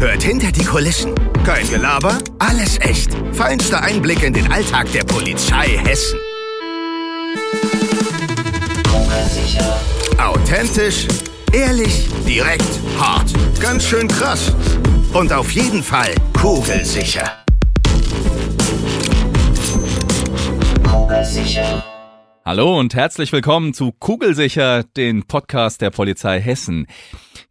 Hört hinter die Kulissen. Kein Gelaber, alles echt. Feinster Einblick in den Alltag der Polizei Hessen. Authentisch, ehrlich, direkt, hart. Ganz schön krass. Und auf jeden Fall kugelsicher. Hallo und herzlich willkommen zu Kugelsicher, den Podcast der Polizei Hessen.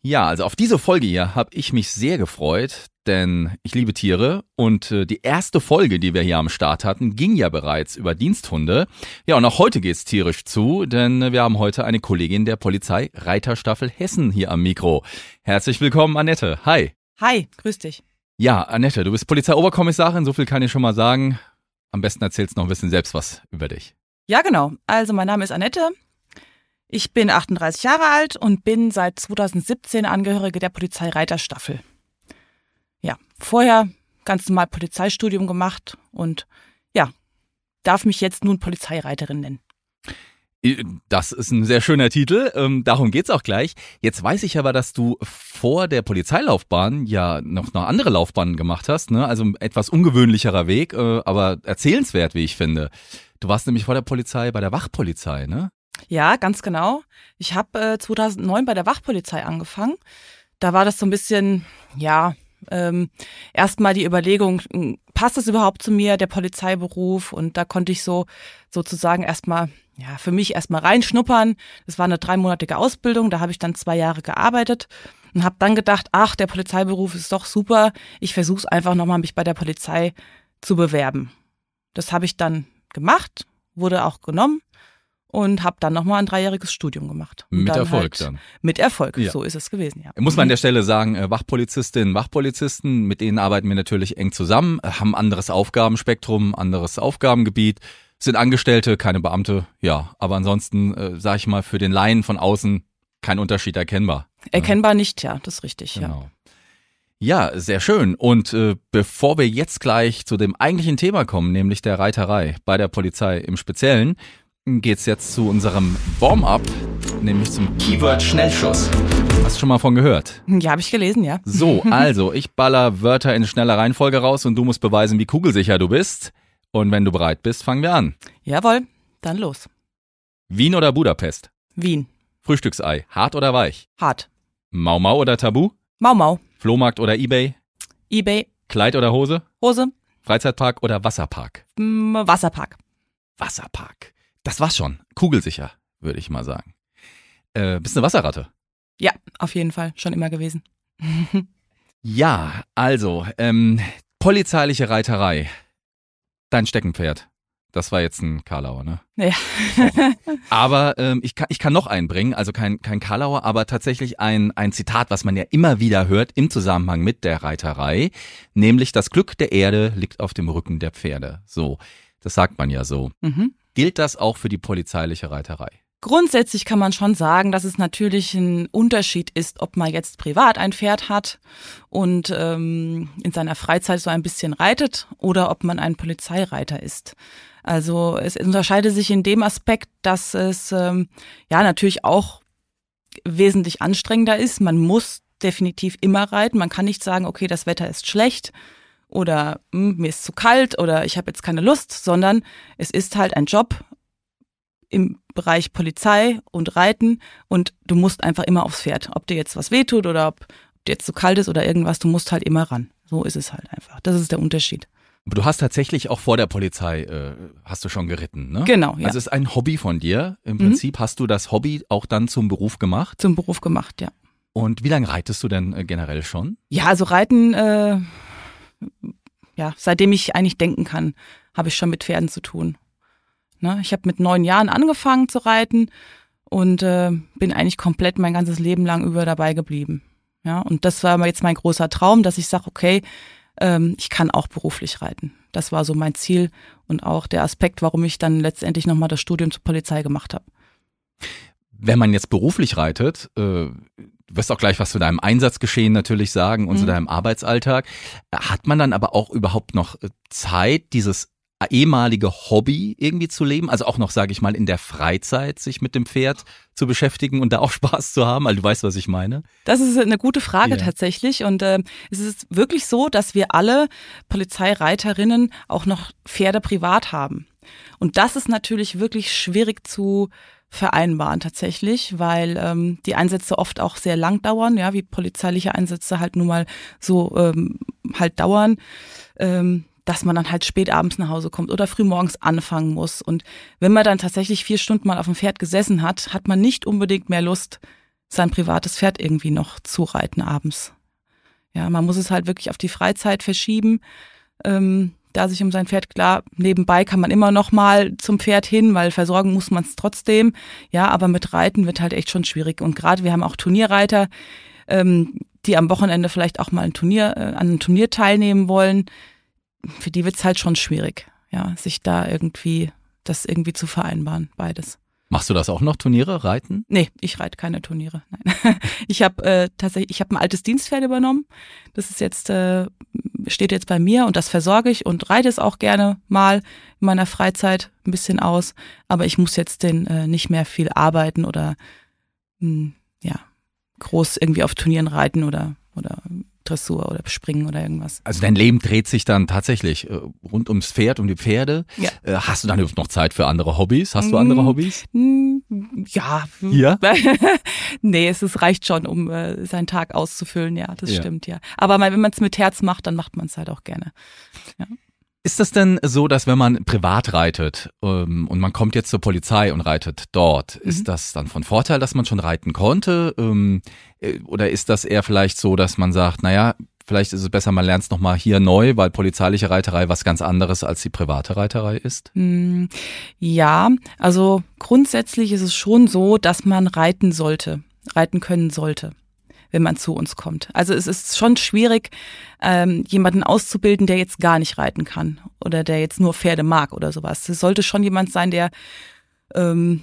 Ja, also auf diese Folge hier habe ich mich sehr gefreut, denn ich liebe Tiere und äh, die erste Folge, die wir hier am Start hatten, ging ja bereits über Diensthunde. Ja, und auch heute geht's tierisch zu, denn wir haben heute eine Kollegin der Polizei Reiterstaffel Hessen hier am Mikro. Herzlich willkommen, Annette. Hi. Hi, grüß dich. Ja, Annette, du bist Polizeioberkommissarin, so viel kann ich schon mal sagen. Am besten erzählst du noch ein bisschen selbst was über dich. Ja, genau. Also mein Name ist Annette. Ich bin 38 Jahre alt und bin seit 2017 Angehörige der Polizei Reiterstaffel. Ja, vorher ganz normal Polizeistudium gemacht und ja, darf mich jetzt nun Polizeireiterin nennen. Das ist ein sehr schöner Titel, ähm, darum geht's auch gleich. Jetzt weiß ich aber, dass du vor der Polizeilaufbahn ja noch eine andere Laufbahn gemacht hast, ne? also ein etwas ungewöhnlicherer Weg, äh, aber erzählenswert, wie ich finde. Du warst nämlich vor der Polizei bei der Wachpolizei, ne? Ja, ganz genau. Ich habe äh, 2009 bei der Wachpolizei angefangen. Da war das so ein bisschen, ja, ähm, erstmal die Überlegung, hm, passt es überhaupt zu mir, der Polizeiberuf? Und da konnte ich so sozusagen erstmal, ja, für mich erstmal reinschnuppern. Das war eine dreimonatige Ausbildung, da habe ich dann zwei Jahre gearbeitet und habe dann gedacht, ach, der Polizeiberuf ist doch super. Ich versuche es einfach nochmal, mich bei der Polizei zu bewerben. Das habe ich dann gemacht, wurde auch genommen und habe dann nochmal ein dreijähriges Studium gemacht. Und mit dann Erfolg halt, dann. Mit Erfolg, Ja. so ist es gewesen, ja. Muss man an der Stelle sagen, äh, Wachpolizistinnen, Wachpolizisten, mit denen arbeiten wir natürlich eng zusammen, äh, haben anderes Aufgabenspektrum, anderes Aufgabengebiet, sind Angestellte, keine Beamte, ja, aber ansonsten, äh, sag ich mal, für den Laien von außen kein Unterschied erkennbar. Erkennbar nicht, ja, das ist richtig, ja. Genau. Ja, sehr schön. Und äh, bevor wir jetzt gleich zu dem eigentlichen Thema kommen, nämlich der Reiterei bei der Polizei im Speziellen, geht's jetzt zu unserem Warm-up, nämlich zum Keyword Schnellschuss. Hast du schon mal von gehört? Ja, habe ich gelesen, ja. So, also, ich baller Wörter in schneller Reihenfolge raus und du musst beweisen, wie kugelsicher du bist. Und wenn du bereit bist, fangen wir an. Jawohl, dann los. Wien oder Budapest? Wien, Frühstücksei, hart oder weich? hart. Mau Mau oder Tabu? Mau Mau, Flohmarkt oder Ebay? Ebay, Kleid oder Hose? Hose, Freizeitpark oder Wasserpark? mm, Wasserpark. Wasserpark. Das war's schon. Kugelsicher, würde ich mal sagen. Äh, bist eine Wasserratte? Ja, auf jeden Fall, schon immer gewesen. Ja, also, ähm, polizeiliche Reiterei. Dein Steckenpferd. Das war jetzt ein Karlauer, ne? Ja. Aber ähm, ich, kann, ich kann noch einen bringen, also kein, kein Karlauer, aber tatsächlich ein, ein Zitat, was man ja immer wieder hört im Zusammenhang mit der Reiterei, nämlich das Glück der Erde liegt auf dem Rücken der Pferde. So, das sagt man ja so. mhm. Gilt das auch für die polizeiliche Reiterei? Grundsätzlich kann man schon sagen, dass es natürlich ein Unterschied ist, ob man jetzt privat ein Pferd hat und ähm, in seiner Freizeit so ein bisschen reitet oder ob man ein Polizeireiter ist. Also es unterscheidet sich in dem Aspekt, dass es ähm, ja natürlich auch wesentlich anstrengender ist. Man muss definitiv immer reiten. Man kann nicht sagen, okay, das Wetter ist schlecht oder hm, mir ist zu kalt oder ich habe jetzt keine Lust, sondern es ist halt ein Job im Bereich Polizei und Reiten und du musst einfach immer aufs Pferd. Ob dir jetzt was wehtut oder ob dir jetzt zu kalt ist oder irgendwas, du musst halt immer ran. So ist es halt einfach. Das ist der Unterschied. Aber du hast tatsächlich auch vor der Polizei, äh, hast du schon geritten, ne? Genau, ja. Also es ist ein Hobby von dir. Im Mhm. Prinzip hast du das Hobby auch dann zum Beruf gemacht. Zum Beruf gemacht, ja. Und wie lange reitest du denn äh, generell schon? Ja, also Reiten, äh, ja, seitdem ich eigentlich denken kann, habe ich schon mit Pferden zu tun. Ne? Ich habe mit neun Jahren angefangen zu reiten und äh, bin eigentlich komplett mein ganzes Leben lang über dabei geblieben. Ja, und das war jetzt mein großer Traum, dass ich sage, okay, ähm, ich kann auch beruflich reiten. Das war so mein Ziel und auch der Aspekt, warum ich dann letztendlich nochmal das Studium zur Polizei gemacht habe. Wenn man jetzt beruflich reitet, äh, du wirst auch gleich was zu deinem Einsatzgeschehen natürlich sagen und mhm. zu deinem Arbeitsalltag. Hat man dann aber auch überhaupt noch äh, Zeit, dieses ehemalige Hobby irgendwie zu leben, also auch noch, sage ich mal, in der Freizeit sich mit dem Pferd zu beschäftigen und da auch Spaß zu haben, also du weißt, was ich meine. Das ist eine gute Frage yeah. tatsächlich und äh, es ist wirklich so, dass wir alle Polizeireiterinnen auch noch Pferde privat haben. Und das ist natürlich wirklich schwierig zu vereinbaren tatsächlich, weil ähm, die Einsätze oft auch sehr lang dauern, ja, wie polizeiliche Einsätze halt nun mal so ähm, halt dauern. Ähm, dass man dann halt spät abends nach Hause kommt oder früh morgens anfangen muss. Und wenn man dann tatsächlich vier Stunden mal auf dem Pferd gesessen hat, hat man nicht unbedingt mehr Lust, sein privates Pferd irgendwie noch zu reiten abends. Ja, man muss es halt wirklich auf die Freizeit verschieben. Ähm, da sich um sein Pferd klar, nebenbei kann man immer noch mal zum Pferd hin, weil versorgen muss man es trotzdem. Ja, aber mit Reiten wird halt echt schon schwierig. Und gerade wir haben auch Turnierreiter, ähm, die am Wochenende vielleicht auch mal ein Turnier, äh, an einem Turnier teilnehmen wollen für die wird's halt schon schwierig, ja, sich da irgendwie, das irgendwie zu vereinbaren, beides. Machst du das auch noch, Turniere, Reiten? Nee, ich reite keine Turniere. Nein. Ich habe äh, tatsächlich, ich habe ein altes Dienstpferd übernommen. Das ist jetzt, äh, steht jetzt bei mir und das versorge ich und reite es auch gerne mal in meiner Freizeit ein bisschen aus. Aber ich muss jetzt den äh, nicht mehr viel arbeiten oder mh, hm, ja, groß irgendwie auf Turnieren reiten oder, oder Dressur oder Springen oder irgendwas. Also dein Leben dreht sich dann tatsächlich äh, rund ums Pferd, um die Pferde. Ja. Äh, hast du dann noch Zeit für andere Hobbys? Hast du andere mm, Hobbys? Mm, ja. Ja? nee, es ist, reicht schon, um äh, seinen Tag auszufüllen, ja, das ja. stimmt, ja. Aber wenn man es mit Herz macht, dann macht man es halt auch gerne. Ja. Ist das denn so, dass wenn man privat reitet ähm, und man kommt jetzt zur Polizei und reitet dort, mhm. ist das dann von Vorteil, dass man schon reiten konnte? Ähm, äh, oder ist das eher vielleicht so, dass man sagt, naja, vielleicht ist es besser, man lernt es nochmal hier neu, weil polizeiliche Reiterei was ganz anderes als die private Reiterei ist? Hm, ja, also grundsätzlich ist es schon so, dass man reiten sollte, reiten können sollte wenn man zu uns kommt. Also es ist schon schwierig, ähm, jemanden auszubilden, der jetzt gar nicht reiten kann oder der jetzt nur Pferde mag oder sowas. Es sollte schon jemand sein, der ähm,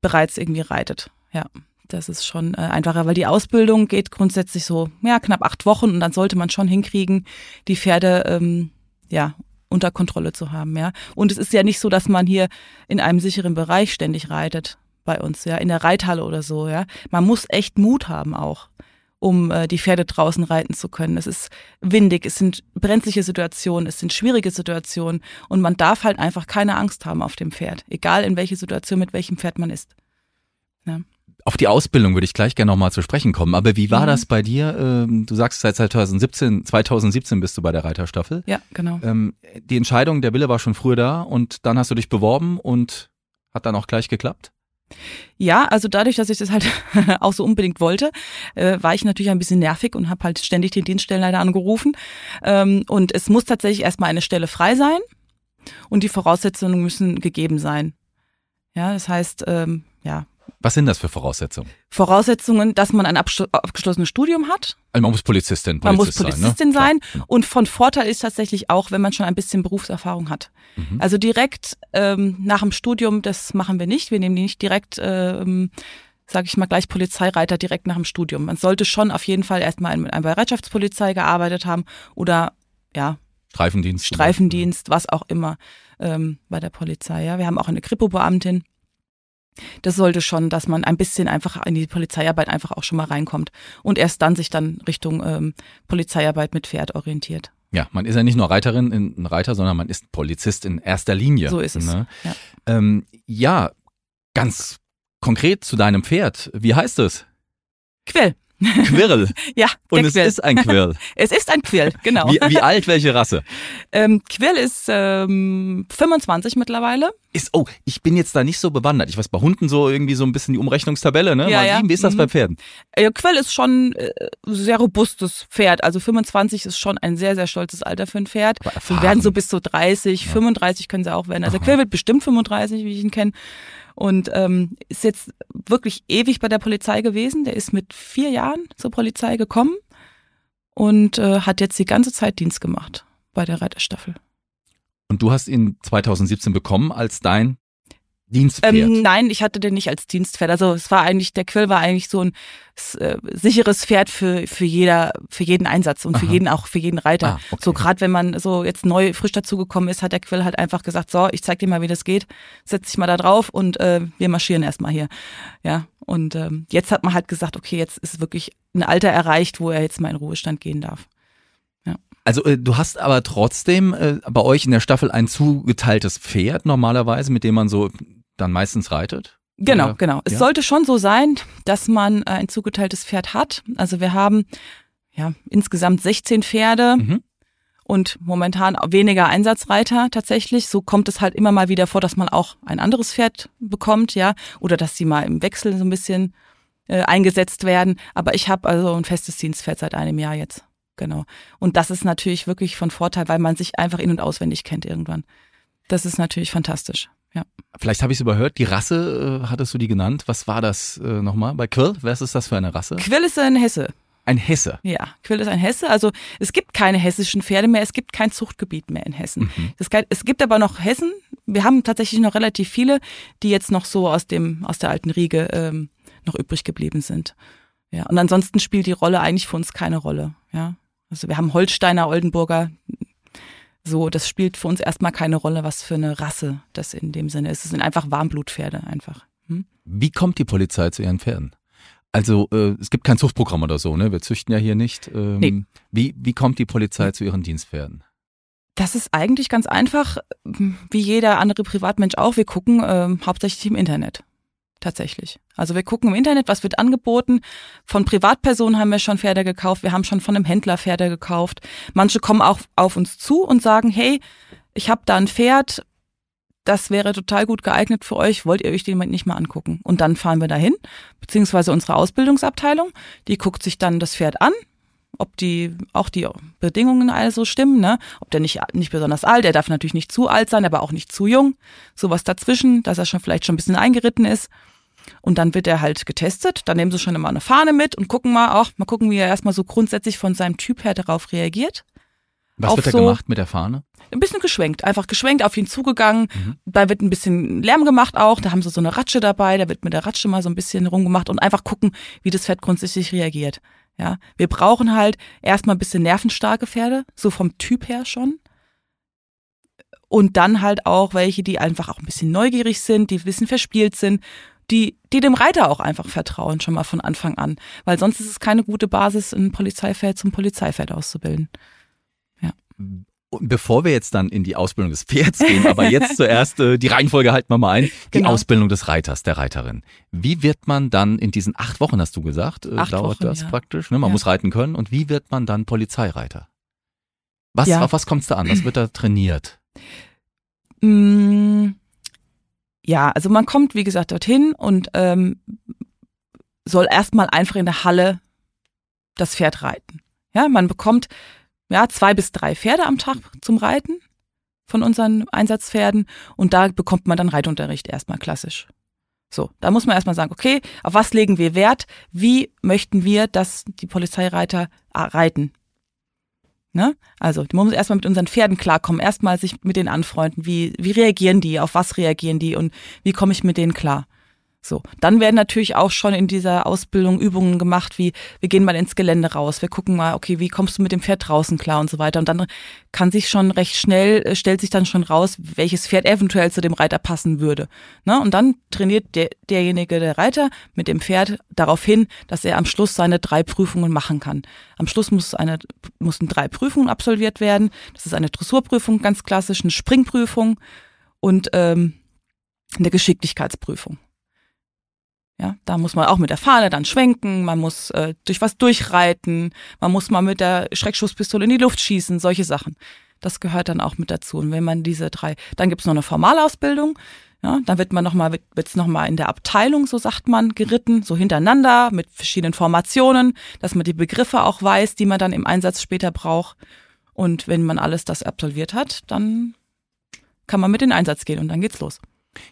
bereits irgendwie reitet. Ja, das ist schon äh, einfacher, weil die Ausbildung geht grundsätzlich so ja knapp acht Wochen und dann sollte man schon hinkriegen, die Pferde ähm, ja unter Kontrolle zu haben. Ja, und es ist ja nicht so, dass man hier in einem sicheren Bereich ständig reitet bei uns, ja, in der Reithalle oder so, ja. Man muss echt Mut haben auch um äh, die Pferde draußen reiten zu können. Es ist windig, es sind brenzliche Situationen, es sind schwierige Situationen und man darf halt einfach keine Angst haben auf dem Pferd, egal in welche Situation, mit welchem Pferd man ist. Ja. Auf die Ausbildung würde ich gleich gerne nochmal zu sprechen kommen. Aber wie war mhm. das bei dir? Ähm, du sagst, seit 2017, 2017 bist du bei der Reiterstaffel. Ja, genau. Ähm, die Entscheidung, der Wille war schon früher da und dann hast du dich beworben und hat dann auch gleich geklappt? Ja, also dadurch, dass ich das halt auch so unbedingt wollte, äh, war ich natürlich ein bisschen nervig und habe halt ständig den Dienststellenleiter angerufen. Ähm, und es muss tatsächlich erstmal eine Stelle frei sein und die Voraussetzungen müssen gegeben sein. Ja, das heißt, ähm, ja, was sind das für Voraussetzungen? Voraussetzungen, dass man ein abgeschlossenes Studium hat. Also man muss Polizistin, Polizist Man muss Polizistin sein. Ne? sein. Und von Vorteil ist tatsächlich auch, wenn man schon ein bisschen Berufserfahrung hat. Mhm. Also direkt ähm, nach dem Studium, das machen wir nicht. Wir nehmen die nicht direkt, ähm, sage ich mal, gleich Polizeireiter direkt nach dem Studium. Man sollte schon auf jeden Fall erstmal mit einer Bereitschaftspolizei gearbeitet haben oder ja. Streifendienst. Streifendienst, was auch immer ähm, bei der Polizei. Ja, wir haben auch eine Kripo-Beamtin das sollte schon, dass man ein bisschen einfach in die Polizeiarbeit einfach auch schon mal reinkommt und erst dann sich dann Richtung ähm, Polizeiarbeit mit Pferd orientiert. Ja, man ist ja nicht nur Reiterin, ein Reiter, sondern man ist Polizist in erster Linie. So ist es. Ne? Ja. Ähm, ja, ganz konkret zu deinem Pferd. Wie heißt es? Quill. Quirl. ja, Und es Quirl. ist ein Quirl. es ist ein Quirl, genau. Wie, wie alt, welche Rasse? Ähm, Quirl ist ähm, 25 mittlerweile. Ist, oh, ich bin jetzt da nicht so bewandert. Ich weiß bei Hunden so irgendwie so ein bisschen die Umrechnungstabelle, ne? Ja, ja. Wie ist das mhm. bei Pferden? Äh, Quirl ist schon äh, sehr robustes Pferd. Also 25 ist schon ein sehr, sehr stolzes Alter für ein Pferd. Sie werden so bis zu 30, ja. 35 können sie auch werden. Also Aha. Quirl wird bestimmt 35, wie ich ihn kenne. Und ähm, ist jetzt wirklich ewig bei der Polizei gewesen. Der ist mit vier Jahren zur Polizei gekommen und äh, hat jetzt die ganze Zeit Dienst gemacht bei der Reiterstaffel. Und du hast ihn 2017 bekommen als dein Dienstpferd? Ähm, nein, ich hatte den nicht als Dienstpferd. Also es war eigentlich, der Quill war eigentlich so ein äh, sicheres Pferd für, für jeder, für jeden Einsatz und Aha. für jeden, auch für jeden Reiter. Ah, okay. So gerade wenn man so jetzt neu frisch dazugekommen ist, hat der Quill halt einfach gesagt, so, ich zeig dir mal, wie das geht, setz dich mal da drauf und äh, wir marschieren erstmal hier. Ja. Und ähm, jetzt hat man halt gesagt, okay, jetzt ist wirklich ein Alter erreicht, wo er jetzt mal in Ruhestand gehen darf. Also äh, du hast aber trotzdem äh, bei euch in der Staffel ein zugeteiltes Pferd normalerweise, mit dem man so dann meistens reitet? Genau, Oder? genau. Es ja? sollte schon so sein, dass man äh, ein zugeteiltes Pferd hat. Also wir haben ja insgesamt 16 Pferde. Mhm. Und momentan weniger Einsatzreiter tatsächlich. So kommt es halt immer mal wieder vor, dass man auch ein anderes Pferd bekommt, ja, oder dass sie mal im Wechsel so ein bisschen äh, eingesetzt werden. Aber ich habe also ein festes Dienstpferd seit einem Jahr jetzt. Genau. Und das ist natürlich wirklich von Vorteil, weil man sich einfach in- und auswendig kennt irgendwann. Das ist natürlich fantastisch. Ja. Vielleicht habe ich es überhört. Die Rasse, äh, hattest du die genannt? Was war das äh, nochmal bei Quill? Was ist das für eine Rasse? Quill ist ein Hesse. Ein Hesse. Ja, Quill ist ein Hesse. Also es gibt keine hessischen Pferde mehr, es gibt kein Zuchtgebiet mehr in Hessen. Mhm. Das, es gibt aber noch Hessen. Wir haben tatsächlich noch relativ viele, die jetzt noch so aus dem aus der alten Riege ähm, noch übrig geblieben sind. Ja, und ansonsten spielt die Rolle eigentlich für uns keine Rolle. Ja, also wir haben Holsteiner, Oldenburger, so, das spielt für uns erstmal keine Rolle, was für eine Rasse das in dem Sinne ist. Es sind einfach Warmblutpferde einfach. Hm? Wie kommt die Polizei zu ihren Pferden? Also äh, es gibt kein Zuchtprogramm oder so, ne? Wir züchten ja hier nicht. Ähm, nee. wie, wie kommt die Polizei zu ihren Dienstpferden? Das ist eigentlich ganz einfach, wie jeder andere Privatmensch auch. Wir gucken äh, hauptsächlich im Internet tatsächlich. Also wir gucken im Internet, was wird angeboten. Von Privatpersonen haben wir schon Pferde gekauft, wir haben schon von einem Händler Pferde gekauft. Manche kommen auch auf uns zu und sagen, hey, ich habe da ein Pferd, das wäre total gut geeignet für euch, wollt ihr euch den nicht mal angucken? Und dann fahren wir dahin, beziehungsweise unsere Ausbildungsabteilung, die guckt sich dann das Pferd an, ob die auch die Bedingungen also stimmen, ne? Ob der nicht nicht besonders alt, der darf natürlich nicht zu alt sein, aber auch nicht zu jung, sowas dazwischen, dass er schon vielleicht schon ein bisschen eingeritten ist. Und dann wird er halt getestet. Dann nehmen sie schon immer eine Fahne mit und gucken mal auch, mal gucken, wie er erstmal so grundsätzlich von seinem Typ her darauf reagiert. Was wird da so gemacht mit der Fahne? Ein bisschen geschwenkt, einfach geschwenkt, auf ihn zugegangen. Mhm. Da wird ein bisschen Lärm gemacht auch. Da haben sie so eine Ratsche dabei, da wird mit der Ratsche mal so ein bisschen rumgemacht und einfach gucken, wie das Pferd grundsätzlich reagiert. Ja, wir brauchen halt erstmal ein bisschen nervenstarke Pferde, so vom Typ her schon. Und dann halt auch welche, die einfach auch ein bisschen neugierig sind, die ein bisschen verspielt sind die, die dem Reiter auch einfach vertrauen, schon mal von Anfang an. Weil sonst ist es keine gute Basis, ein Polizeifeld zum Polizeifeld auszubilden. Ja. Bevor wir jetzt dann in die Ausbildung des Pferds gehen, aber jetzt zuerst äh, die Reihenfolge halten wir mal ein. Die genau. Ausbildung des Reiters, der Reiterin. Wie wird man dann in diesen acht Wochen, hast du gesagt, äh, acht dauert Wochen, das ja. praktisch? Ne? Man ja. muss reiten können. Und wie wird man dann Polizeireiter? Was, ja. Auf was kommt es da an? Was wird da trainiert? Ja, also man kommt, wie gesagt, dorthin und ähm, soll erstmal einfach in der Halle das Pferd reiten. Ja, man bekommt ja zwei bis drei Pferde am Tag zum Reiten von unseren Einsatzpferden und da bekommt man dann Reitunterricht erstmal klassisch. So, da muss man erstmal sagen, okay, auf was legen wir Wert? Wie möchten wir, dass die Polizeireiter reiten? Ne? Also, man muss erstmal mit unseren Pferden klarkommen, erstmal sich mit denen anfreunden. Wie, wie reagieren die? Auf was reagieren die? Und wie komme ich mit denen klar? So, dann werden natürlich auch schon in dieser Ausbildung Übungen gemacht, wie wir gehen mal ins Gelände raus, wir gucken mal, okay, wie kommst du mit dem Pferd draußen klar und so weiter. Und dann kann sich schon recht schnell, äh, stellt sich dann schon raus, welches Pferd eventuell zu dem Reiter passen würde. Ne? Und dann trainiert der, derjenige, der Reiter, mit dem Pferd darauf hin, dass er am Schluss seine drei Prüfungen machen kann. Am Schluss muss eine, mussten drei Prüfungen absolviert werden. Das ist eine Dressurprüfung, ganz klassisch, eine Springprüfung und ähm, eine Geschicklichkeitsprüfung. Ja, da muss man auch mit der Fahne dann schwenken, man muss äh, durch was durchreiten, man muss mal mit der Schreckschusspistole in die Luft schießen, solche Sachen. Das gehört dann auch mit dazu. Und wenn man diese drei, dann gibt's noch eine Formalausbildung, ja, dann wird man nochmal, wird's noch mal in der Abteilung, so sagt man, geritten, so hintereinander mit verschiedenen Formationen, dass man die Begriffe auch weiß, die man dann im Einsatz später braucht. Und wenn man alles das absolviert hat, dann kann man mit in den Einsatz gehen und dann geht's los.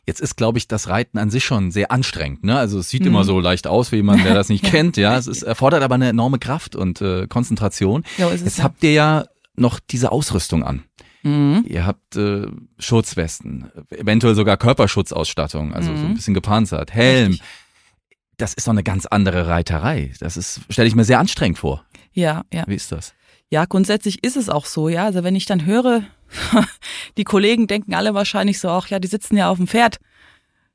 Jetzt ist, glaube ich, das Reiten an sich schon sehr anstrengend. Ne? Also es sieht Mhm. immer so leicht aus, wie jemand, der das nicht kennt. Ja, es ist, erfordert aber eine enorme Kraft und äh, Konzentration. Es Jetzt ja. habt ihr ja noch diese Ausrüstung an. Mhm. Ihr habt äh, Schutzwesten, eventuell sogar Körperschutzausstattung, also so ein Mhm. bisschen gepanzert, Helm. Richtig. Das ist doch eine ganz andere Reiterei. Das ist, stelle ich mir sehr anstrengend vor. Ja, ja. Wie ist das? Ja, grundsätzlich ist es auch so, ja. Also wenn ich dann höre, die Kollegen denken alle wahrscheinlich so, ach ja, die sitzen ja auf dem Pferd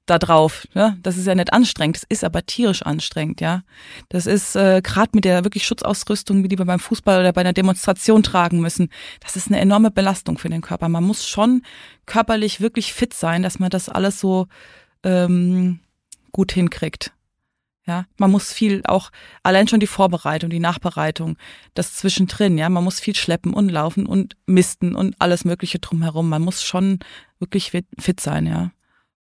da drauf. Ja? Das ist ja nicht anstrengend, das ist aber tierisch anstrengend, ja. Das ist äh, gerade mit der wirklich Schutzausrüstung, wie die wir beim Fußball oder bei einer Demonstration tragen müssen, das ist eine enorme Belastung für den Körper. Man muss schon körperlich wirklich fit sein, dass man das alles so ähm, gut hinkriegt. Ja, man muss viel auch, allein schon die Vorbereitung, die Nachbereitung, das zwischendrin, ja, man muss viel schleppen und laufen und misten und alles Mögliche drumherum. Man muss schon wirklich fit, sein, ja.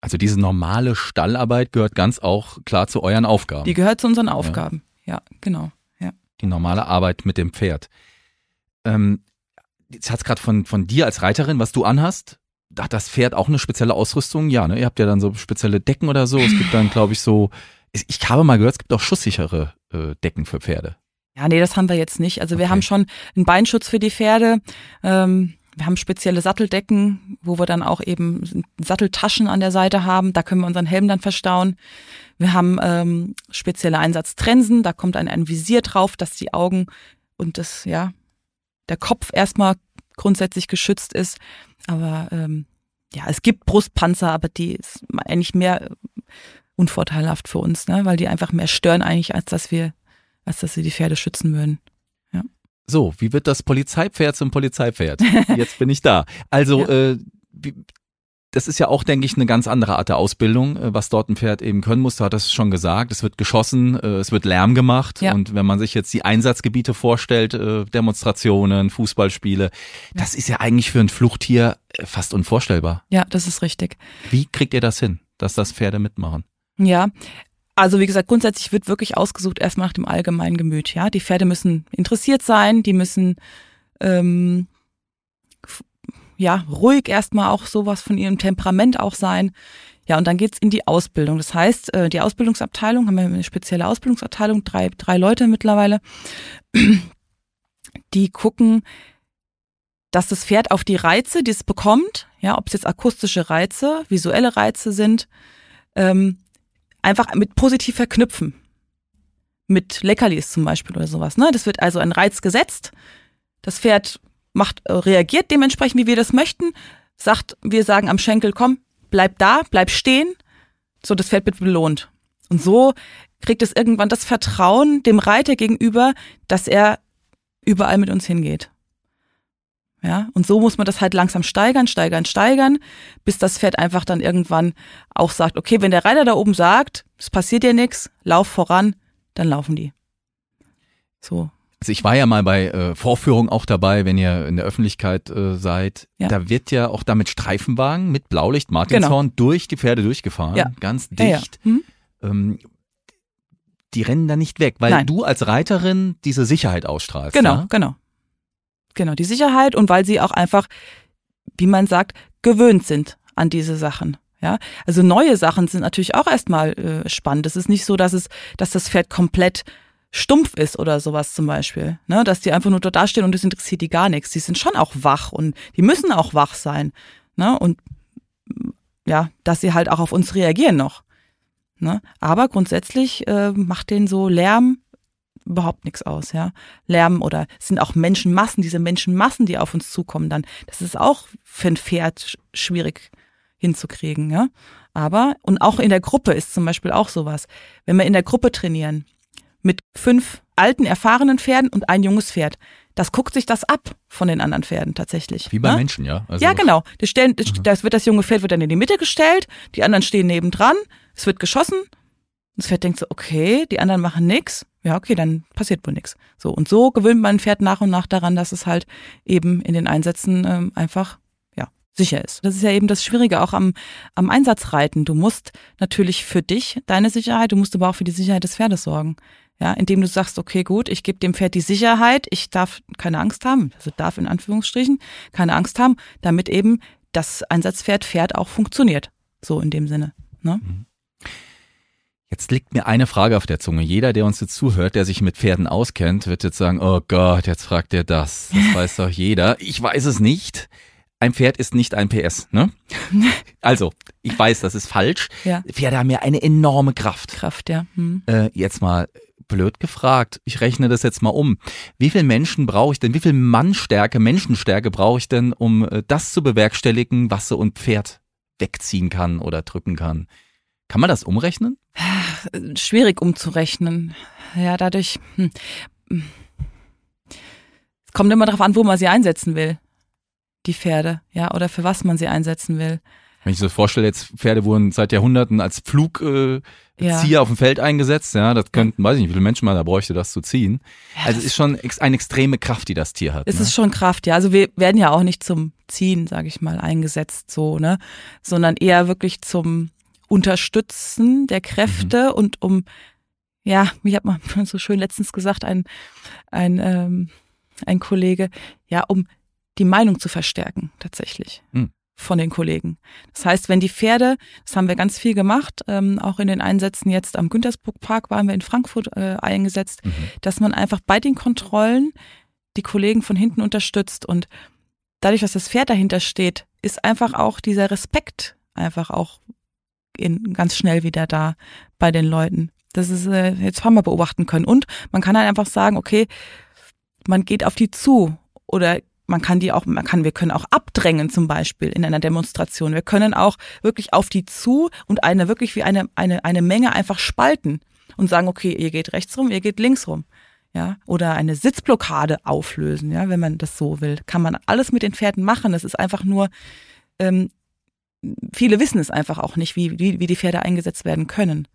Also diese normale Stallarbeit gehört ganz auch klar zu euren Aufgaben. Die gehört zu unseren Aufgaben. Ja, genau. Ja. die normale Arbeit mit dem Pferd. Ähm, jetzt hat's gerade von, von dir als Reiterin, was du anhast. Hat das Pferd auch eine spezielle Ausrüstung? Ja, ne? Ihr habt ja dann so spezielle Decken oder so. Es gibt dann, glaube ich, so. Ich habe mal gehört, es gibt auch schusssichere äh, Decken für Pferde. Ja, nee, das haben wir jetzt nicht. Also wir Okay. haben schon einen Beinschutz für die Pferde. Ähm, wir haben spezielle Satteldecken, wo wir dann auch eben Satteltaschen an der Seite haben. Da können wir unseren Helm dann verstauen. Wir haben ähm, spezielle Einsatztrensen. Da kommt ein, ein Visier drauf, dass die Augen und das, ja, der Kopf erstmal grundsätzlich geschützt ist. Aber ähm, ja, es gibt Brustpanzer, aber die ist eigentlich mehr unvorteilhaft für uns, ne? weil die einfach mehr stören eigentlich, als dass wir, als dass sie die Pferde schützen würden. So, wie wird das Polizeipferd zum Polizeipferd? Jetzt bin ich da. Also, äh, wie, das ist ja auch, denke ich, eine ganz andere Art der Ausbildung, äh, was dort ein Pferd eben können muss. Du hattest es schon gesagt. Es wird geschossen, äh, es wird Lärm gemacht. Ja. Und wenn man sich jetzt die Einsatzgebiete vorstellt, äh, Demonstrationen, Fußballspiele, das ist ja eigentlich für ein Fluchttier fast unvorstellbar. Ja, das ist richtig. Wie kriegt ihr das hin, dass das Pferde mitmachen? Ja. Also wie gesagt, grundsätzlich wird wirklich ausgesucht erstmal nach dem allgemeinen Gemüt. Ja, die Pferde müssen interessiert sein, die müssen ähm, ja ruhig erstmal auch sowas von ihrem Temperament auch sein. Ja, und dann geht's in die Ausbildung. Das heißt, äh, die Ausbildungsabteilung, haben wir eine spezielle Ausbildungsabteilung, drei, drei Leute mittlerweile, die gucken, dass das Pferd auf die Reize, die es bekommt, ja, ob es jetzt akustische Reize, visuelle Reize sind, ähm, einfach mit positiv verknüpfen. Mit Leckerlis zum Beispiel oder sowas. Ne? Das wird also ein Reiz gesetzt. Das Pferd macht, äh, reagiert dementsprechend, wie wir das möchten. Sagt, wir sagen am Schenkel, komm, bleib da, bleib stehen. So, das Pferd wird belohnt. Und so kriegt es irgendwann das Vertrauen dem Reiter gegenüber, dass er überall mit uns hingeht. Ja, und so muss man das halt langsam steigern, steigern, steigern, bis das Pferd einfach dann irgendwann auch sagt, okay, wenn der Reiter da oben sagt, es passiert dir nichts, lauf voran, dann laufen die. So. Also ich war ja mal bei äh, Vorführungen auch dabei, wenn ihr in der Öffentlichkeit äh, seid. Ja. Da wird ja auch da mit Streifenwagen, mit Blaulicht, Martinshorn durch die Pferde durchgefahren. Ja. Ganz Ja, ja. dicht. Hm? Ähm, die rennen da nicht weg, weil Nein. du als Reiterin diese Sicherheit ausstrahlst. Genau, genau. Genau, die Sicherheit und weil sie auch einfach, wie man sagt, gewöhnt sind an diese Sachen. Ja, also neue Sachen sind natürlich auch erstmal äh, spannend. Es ist nicht so, dass es, dass das Pferd komplett stumpf ist oder sowas zum Beispiel. Ne? Dass die einfach nur dort dastehen und es interessiert die gar nichts. Die sind schon auch wach und die müssen auch wach sein. Ne? Und ja, dass sie halt auch auf uns reagieren noch. Ne? Aber grundsätzlich äh, macht denen so Lärm überhaupt nichts aus, ja. Lärm oder es sind auch Menschenmassen, diese Menschenmassen, die auf uns zukommen dann. Das ist auch für ein Pferd sch- schwierig hinzukriegen, ja. Aber, und auch in der Gruppe ist zum Beispiel auch sowas. Wenn wir in der Gruppe trainieren, mit fünf alten, erfahrenen Pferden und ein junges Pferd, das guckt sich das ab von den anderen Pferden tatsächlich. Wie bei ne? Menschen, ja. Also, ja, genau. Das, stellen, das, das wird das junge Pferd wird dann in die Mitte gestellt, die anderen stehen nebendran, es wird geschossen. Das Pferd denkt so, okay, die anderen machen nix. Ja, okay, dann passiert wohl nix. So und so gewöhnt man ein Pferd nach und nach daran, dass es halt eben in den Einsätzen ähm, einfach ja sicher ist. Das ist ja eben das Schwierige auch am am Einsatzreiten. Du musst natürlich für dich deine Sicherheit, du musst aber auch für die Sicherheit des Pferdes sorgen. Ja, indem du sagst, okay, gut, ich gebe dem Pferd die Sicherheit, ich darf keine Angst haben, also darf in Anführungsstrichen keine Angst haben, damit eben das Einsatzpferd Pferd auch funktioniert. So in dem Sinne. Ne? Jetzt liegt mir eine Frage auf der Zunge. Jeder, der uns jetzt zuhört, der sich mit Pferden auskennt, wird jetzt sagen, oh Gott, jetzt fragt er das. Das weiß doch jeder. Ich weiß es nicht. Ein Pferd ist nicht ein PS, ne? Also, ich weiß, das ist falsch. Ja. Pferde haben ja eine enorme Kraft. Kraft, ja. Hm. Äh, jetzt mal blöd gefragt. Ich rechne das jetzt mal um. Wie viel Menschen brauche ich denn? Wie viel Mannstärke, Menschenstärke brauche ich denn, um äh, das zu bewerkstelligen, was so ein Pferd wegziehen kann oder drücken kann? Kann man das umrechnen? Schwierig umzurechnen. Ja, dadurch. Hm. Es kommt immer darauf an, wo man sie einsetzen will. Die Pferde, ja, oder für was man sie einsetzen will. Wenn ich so vorstelle, jetzt Pferde wurden seit Jahrhunderten als Pflugzieher äh, Ja. auf dem Feld eingesetzt, ja, das könnten, weiß ich nicht, wie viele Menschen man da bräuchte, das zu ziehen. also es ist schon ex eine extreme Kraft, die das Tier hat. Es ne? ist schon Kraft, ja. Also wir werden ja auch nicht zum Ziehen, sage ich mal, eingesetzt, so, ne? Sondern eher wirklich zum Unterstützen der Kräfte und um, ja, wie hat man so schön letztens gesagt, ein, ein, ähm, ein Kollege, ja, um die Meinung zu verstärken, tatsächlich. Hm. Von den Kollegen. Das heißt, wenn die Pferde, das haben wir ganz viel gemacht, ähm, auch in den Einsätzen jetzt am Güntersburg Park waren wir in Frankfurt äh, eingesetzt, Mhm. dass man einfach bei den Kontrollen die Kollegen von hinten unterstützt und dadurch, dass das Pferd dahinter steht, ist einfach auch dieser Respekt einfach auch ganz schnell wieder da bei den Leuten. Das ist äh, jetzt haben wir beobachten können und man kann halt einfach sagen, okay, man geht auf die zu oder man kann die auch, man kann, wir können auch abdrängen zum Beispiel in einer Demonstration. Wir können auch wirklich auf die zu und eine wirklich wie eine, eine, eine Menge einfach spalten und sagen, okay, ihr geht rechts rum, ihr geht links rum. Ja, oder eine Sitzblockade auflösen, ja, wenn man das so will. Kann man alles mit den Pferden machen. Das ist einfach nur, ähm, viele wissen es einfach auch nicht, wie, wie, wie die Pferde eingesetzt werden können.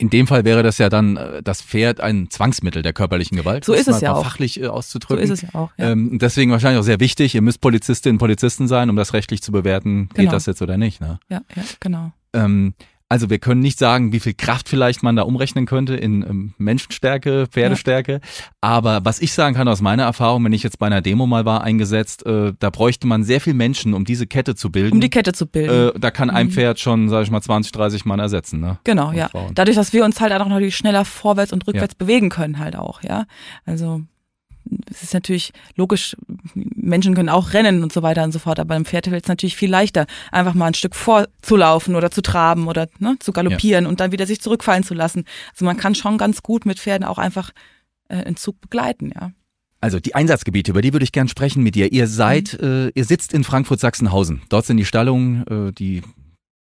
In dem Fall wäre das ja dann äh, das Pferd ein Zwangsmittel der körperlichen Gewalt. So ist es ja auch. fachlich äh, So auszudrücken. ist es ja auch. Ja. Ähm, deswegen wahrscheinlich auch sehr wichtig, ihr müsst Polizistinnen und Polizisten sein, um das rechtlich zu bewerten, geht Genau. das jetzt oder nicht. Ne? ja, ja, genau. Ähm, also wir können nicht sagen, wie viel Kraft vielleicht man da umrechnen könnte in ähm, Menschenstärke, Pferdestärke. Aber was ich sagen kann aus meiner Erfahrung, wenn ich jetzt bei einer Demo mal war eingesetzt, äh, da bräuchte man sehr viel Menschen, um diese Kette zu bilden. Um die Kette zu bilden. äh, da kann ein Mhm. Pferd schon, sag ich mal, 20, 30 Mann ersetzen. Ne? Genau, und ja. Frauen. Dadurch, dass wir uns halt auch noch schneller vorwärts und rückwärts bewegen können, halt auch, ja. Also es ist natürlich logisch, Menschen können auch rennen und so weiter und so fort, aber beim Pferd fällt es natürlich viel leichter, einfach mal ein Stück vorzulaufen oder zu traben oder ne, zu galoppieren und dann wieder sich zurückfallen zu lassen. Also man kann schon ganz gut mit Pferden auch einfach äh, einen Zug begleiten, ja. Also die Einsatzgebiete, über die würde ich gern sprechen mit dir. Ihr seid, Mhm. äh, ihr sitzt in Frankfurt-Sachsenhausen. Dort sind die Stallungen, äh, die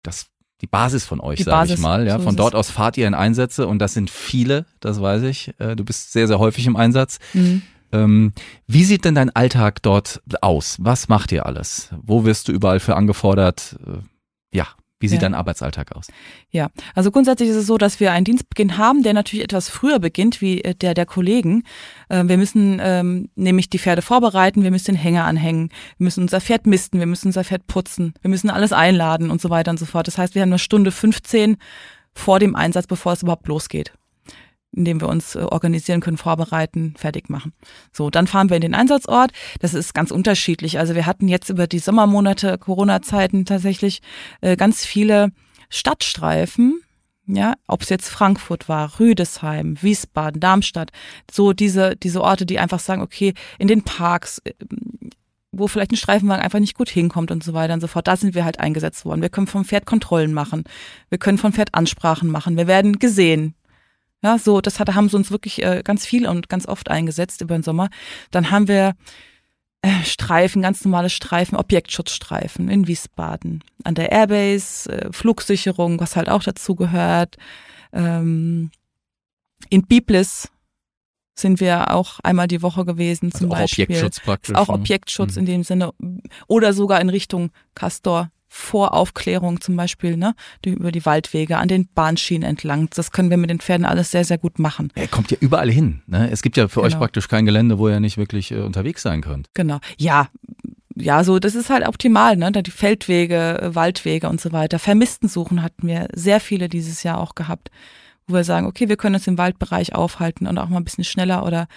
das die Basis von euch, sage ich mal. Ja, so von dort aus fahrt ihr in Einsätze und das sind viele, das weiß ich. Äh, du bist sehr, sehr häufig im Einsatz. Ähm, wie sieht denn dein Alltag dort aus? Was macht ihr alles? Wo wirst du überall für angefordert? Äh, ja, wie sieht Ja. dein Arbeitsalltag aus? Ja, also grundsätzlich ist es so, dass wir einen Dienstbeginn haben, der natürlich etwas früher beginnt wie äh, der der Kollegen. Ähm, Wir müssen ähm, nämlich die Pferde vorbereiten, wir müssen den Hänger anhängen, wir müssen unser Pferd misten, wir müssen unser Pferd putzen, wir müssen alles einladen und so weiter und so fort. Das heißt, wir haben eine Stunde 15 vor dem Einsatz, bevor es überhaupt losgeht indem wir uns äh, organisieren können, vorbereiten, fertig machen. So, dann fahren wir in den Einsatzort. Das ist ganz unterschiedlich. Also wir hatten jetzt über die Sommermonate, Corona-Zeiten tatsächlich äh, ganz viele Stadtstreifen. Ja, ob es jetzt Frankfurt war, Rüdesheim, Wiesbaden, Darmstadt, so diese, diese Orte, die einfach sagen, okay, in den Parks, äh, wo vielleicht ein Streifenwagen einfach nicht gut hinkommt und so weiter und so fort. Da sind wir halt eingesetzt worden. Wir können vom Pferd Kontrollen machen. Wir können vom Pferd Ansprachen machen. Wir werden gesehen. Ja, so, das hat, haben sie uns wirklich äh, ganz viel und ganz oft eingesetzt über den Sommer. Dann haben wir äh, Streifen, ganz normale Streifen, Objektschutzstreifen in Wiesbaden. An der Airbase, äh, Flugsicherung, was halt auch dazu gehört. Ähm, in Biblis sind wir auch einmal die Woche gewesen, zum Also auch Beispiel. Objektschutz praktisch. Auch ne? Objektschutz Mhm. in dem Sinne. Oder sogar in Richtung Castor. Vor Aufklärung zum Beispiel, ne? Die, über die Waldwege, an den Bahnschienen entlang. Das können wir mit den Pferden alles sehr, sehr gut machen. Er kommt ja überall hin. Ne? Es gibt ja für euch Genau. praktisch kein Gelände, wo ihr nicht wirklich äh, unterwegs sein könnt. Genau. Ja, ja, so, das ist halt optimal, ne? Da die Feldwege, äh, Waldwege und so weiter. Vermisstensuchen hatten wir sehr viele dieses Jahr auch gehabt, wo wir sagen, okay, wir können uns im Waldbereich aufhalten und auch mal ein bisschen schneller oder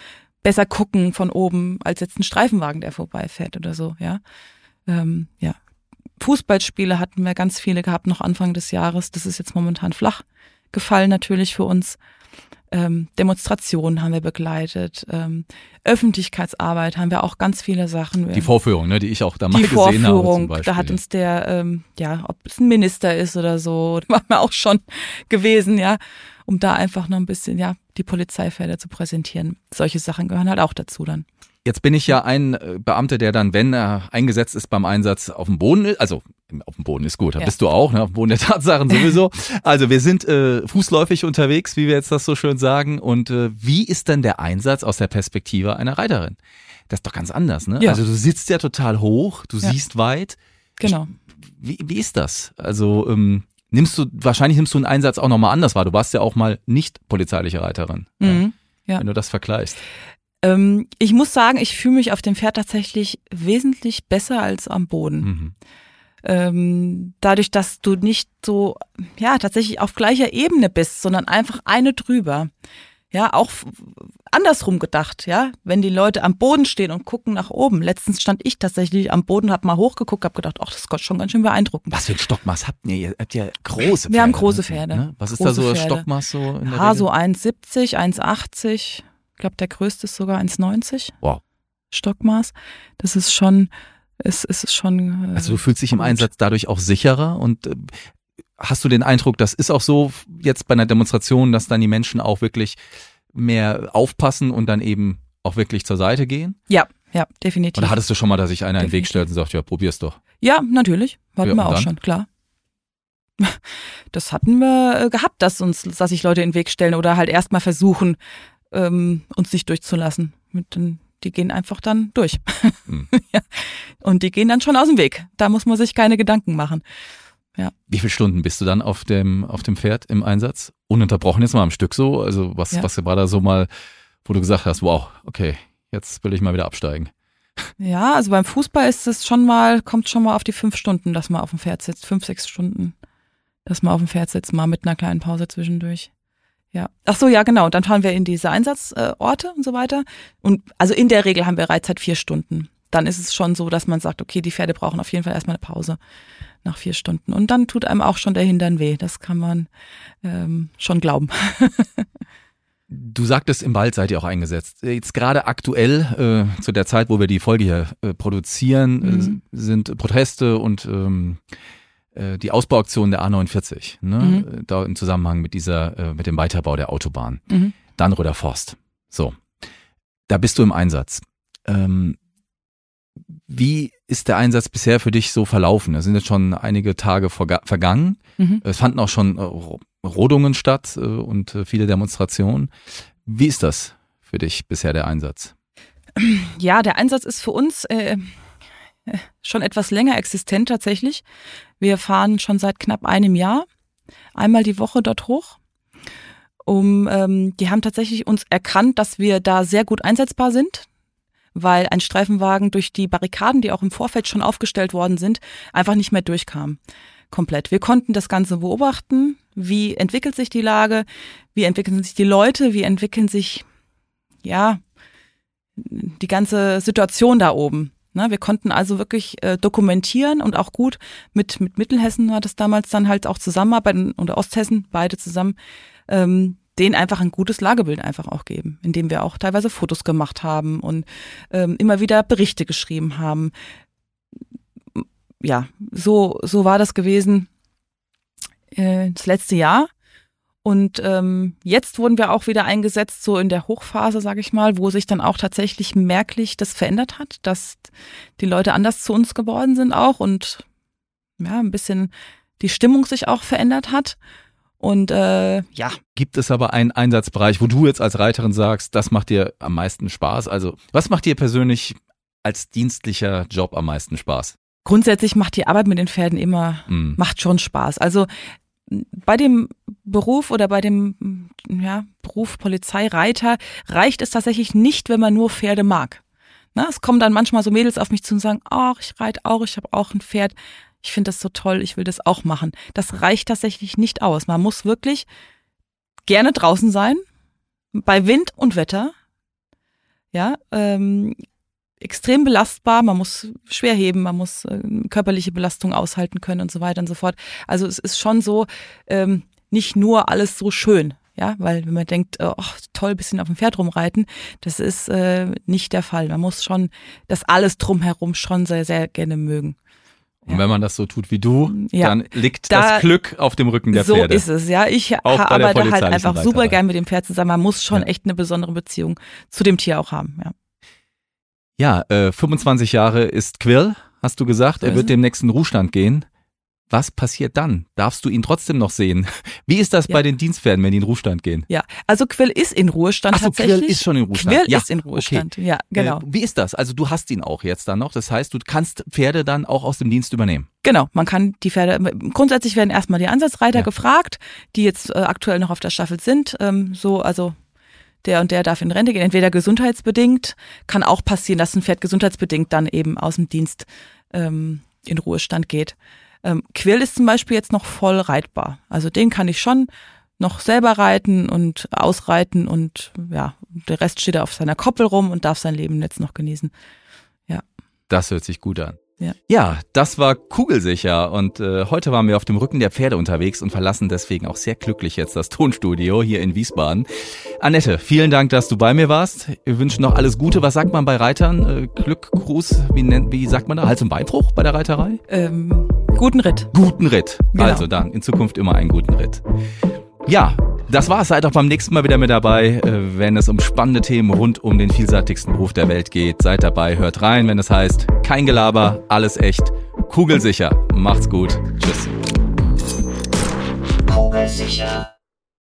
besser gucken von oben als jetzt ein Streifenwagen, der vorbeifährt oder so, ja. Ähm, ja. Fußballspiele hatten wir ganz viele gehabt noch Anfang des Jahres. Das ist jetzt momentan flach gefallen natürlich für uns. Ähm, Demonstrationen haben wir begleitet, ähm, Öffentlichkeitsarbeit haben wir auch ganz viele Sachen. Die Vorführung, ne, die ich auch da mal die gesehen habe. Vorführung, zum Beispiel. da hat uns der, ähm, ja, ob es ein Minister ist oder so, war mir auch schon gewesen, ja, um da einfach noch ein bisschen, ja, die Polizeipferde zu präsentieren. Solche Sachen gehören halt auch dazu dann. Jetzt bin ich ja ein äh, Beamter, der dann, wenn er eingesetzt ist beim Einsatz, auf dem Boden ist. Also auf dem Boden ist gut, da Ja. bist du auch, ne? auf dem Boden der Tatsachen sowieso. Also wir sind äh, fußläufig unterwegs, wie wir jetzt das so schön sagen. Und äh, wie ist denn der Einsatz aus der Perspektive einer Reiterin? Das ist doch ganz anders, ne? Ja. Also du sitzt ja total hoch, du Ja. siehst weit. Genau. Wie, wie ist das? Also ähm, nimmst du, wahrscheinlich nimmst du einen Einsatz auch nochmal anders wahr. Du warst ja auch mal nicht polizeiliche Reiterin. Mhm. Ja. Wenn du das vergleichst. Ähm, ich muss sagen, ich fühle mich auf dem Pferd tatsächlich wesentlich besser als am Boden. Mhm. ähm, dadurch, dass du nicht so, ja, tatsächlich auf gleicher Ebene bist, sondern einfach eine drüber. Ja, auch andersrum gedacht, ja, wenn die Leute am Boden stehen und gucken nach oben. Letztens stand ich tatsächlich am Boden, hab mal hochgeguckt, hab gedacht, ach, das ist Gott schon ganz schön beeindruckend. Was für ein Stockmaß habt ihr? Ihr habt ja große Pferde. Wir haben große ne? Pferde. Ne? Was ist Große da so das. Stockmaß so in der Ja, Regel? so 1,70, 1,80. Ich glaube, der größte ist sogar 1,90 Wow. Stockmaß. Das ist schon, es es ist schon. äh, Also du fühlst dich im gut. Einsatz dadurch auch sicherer und äh, hast du den Eindruck, das ist auch so jetzt bei einer Demonstration, dass dann die Menschen auch wirklich mehr aufpassen und dann eben auch wirklich zur Seite gehen? Ja, ja, definitiv. Oder hattest du schon mal, dass sich einer in den Weg Definitiv. stellt und sagt, ja, probier's doch? Ja, natürlich. Hatten Ja, wir auch dann? schon, klar. Das hatten wir äh, gehabt, dass uns, dass sich Leute in den Weg stellen oder halt erstmal versuchen, ähm, uns nicht durchzulassen. Den, die gehen einfach dann durch. Hm. ja. Und die gehen dann schon aus dem Weg. Da muss man sich keine Gedanken machen. Wie viele Stunden bist du dann auf dem, auf dem Pferd im Einsatz? Ununterbrochen jetzt mal am Stück so? Also was, Ja. was war da so mal, wo du gesagt hast, wow, okay, jetzt will ich mal wieder absteigen? Ja, also beim Fußball ist es schon mal, kommt schon mal auf die fünf Stunden, dass man auf dem Pferd sitzt. Fünf, sechs Stunden, dass man auf dem Pferd sitzt, mal mit einer kleinen Pause zwischendurch. Ja. Ach so, ja, genau. Dann fahren wir in diese Einsatzorte und so weiter. Und also in der Regel haben wir Reitzeit vier Stunden. Dann ist es schon so, dass man sagt, okay, die Pferde brauchen auf jeden Fall erstmal eine Pause nach vier Stunden. Und dann tut einem auch schon der Hintern weh. Das kann man ähm, schon glauben. Du sagtest, im Wald seid ihr auch eingesetzt. Jetzt gerade aktuell, äh, zu der Zeit, wo wir die Folge hier äh, produzieren, Mhm. äh, sind Proteste und ähm, äh, die Ausbauaktion der A49, ne? Mhm. Äh, da im Zusammenhang mit dieser, äh, mit dem Weiterbau der Autobahn. Mhm. Dannröder Forst. So. Da bist du im Einsatz. Ähm, wie ist der Einsatz bisher für dich so verlaufen? Es sind jetzt schon einige Tage verga- vergangen. Mhm. Es fanden auch schon äh, Ro- Rodungen statt äh, und äh, viele Demonstrationen. Wie ist das für dich bisher der Einsatz? Ja, der Einsatz ist für uns äh, äh, schon etwas länger existent tatsächlich. Wir fahren schon seit knapp einem Jahr einmal die Woche dort hoch. Um, ähm, die haben tatsächlich uns erkannt, dass wir da sehr gut einsetzbar sind, weil ein Streifenwagen durch die Barrikaden, die auch im Vorfeld schon aufgestellt worden sind, einfach nicht mehr durchkam. Komplett. Wir konnten das Ganze beobachten. Wie entwickelt sich die Lage? Wie entwickeln sich die Leute? Wie entwickeln sich, ja, die ganze Situation da oben. Ne, wir konnten also wirklich äh, dokumentieren und auch gut mit, mit Mittelhessen war das damals dann halt auch zusammenarbeiten oder Osthessen, beide zusammen, ähm, denen einfach ein gutes Lagebild einfach auch geben, indem wir auch teilweise Fotos gemacht haben und ähm, immer wieder Berichte geschrieben haben. Ja, so, so war das gewesen äh, das letzte Jahr. Und ähm, jetzt wurden wir auch wieder eingesetzt, so in der Hochphase, sage ich mal, wo sich dann auch tatsächlich merklich das verändert hat, dass die Leute anders zu uns geworden sind auch und ja, ein bisschen die Stimmung sich auch verändert hat. Und äh, ja, Gibt es aber einen Einsatzbereich, wo du jetzt als Reiterin sagst, das macht dir am meisten Spaß? Also, was macht dir persönlich als dienstlicher Job am meisten Spaß? grundsätzlich macht die Arbeit mit den Pferden immer, Hm. macht schon Spaß. Also bei dem Beruf oder bei dem ja, Beruf Polizeireiter reicht es tatsächlich nicht, wenn man nur Pferde mag. Na, es kommen dann manchmal so Mädels auf mich zu und sagen, ach, ich reite auch, ich habe auch ein Pferd. Ich finde das so toll, ich will das auch machen. Das reicht tatsächlich nicht aus. Man muss wirklich gerne draußen sein, bei Wind und Wetter. Ja, ähm, extrem belastbar, man muss schwer heben, man muss äh, körperliche Belastung aushalten können und so weiter und so fort. Also es ist schon so, ähm, nicht nur alles so schön, ja, weil wenn man denkt, oh, toll, bisschen auf dem Pferd rumreiten, das ist äh, nicht der Fall. Man muss schon das alles drumherum schon sehr, sehr gerne mögen. Und wenn man das so tut wie du, Ja. dann liegt Da- das Glück auf dem Rücken der so Pferde. ist es, ja. Ich arbeite halt einfach super Reiterei. gern mit dem Pferd zusammen. Man muss schon Ja. echt eine besondere Beziehung zu dem Tier auch haben, ja. Ja, äh, 25 Jahre ist Quill, hast du gesagt. Er wird demnächst in Ruhestand gehen. Was passiert dann? Darfst du ihn trotzdem noch sehen? Wie ist das Ja. bei den Dienstpferden, wenn die in Ruhestand gehen? Ja, also Quill ist in Ruhestand Ach so, tatsächlich. Quill ist schon in Ruhestand. Quill Ja, ist in Ruhestand, ja, genau. Äh, wie ist das? Also du hast ihn auch jetzt dann noch. Das heißt, du kannst Pferde dann auch aus dem Dienst übernehmen. Genau, man kann die Pferde, grundsätzlich werden erstmal die Ansatzreiter Ja. gefragt, die jetzt äh, aktuell noch auf der Staffel sind. Ähm, so, also der und der darf in Rente gehen, entweder gesundheitsbedingt, kann auch passieren, dass ein Pferd gesundheitsbedingt dann eben aus dem Dienst ähm, in Ruhestand geht. Ähm, Quill ist zum Beispiel jetzt noch voll reitbar. Also den kann ich schon noch selber reiten und ausreiten und ja, der Rest steht auf seiner Koppel rum und darf sein Leben jetzt noch genießen. Das hört sich gut an. Ja. Ja, das war kugelsicher und äh, heute waren wir auf dem Rücken der Pferde unterwegs und verlassen deswegen auch sehr glücklich jetzt das Tonstudio hier in Wiesbaden. Annette, vielen Dank, dass du bei mir warst. Wir wünschen noch alles Gute. Was sagt man bei Reitern? Äh, Glück, Gruß, wie, nennt, wie sagt man da? Hals- und Beinbruch bei der Reiterei? Ähm, guten Ritt. Guten Ritt. Genau. Also dann in Zukunft immer einen guten Ritt. Ja, das war's. Seid auch beim nächsten Mal wieder mit dabei, äh, wenn es um spannende Themen rund um den vielseitigsten Beruf der Welt geht. Seid dabei, hört rein, wenn es heißt, kein Gelaber, alles echt, kugelsicher. Macht's gut. Tschüss. Kugelsicher.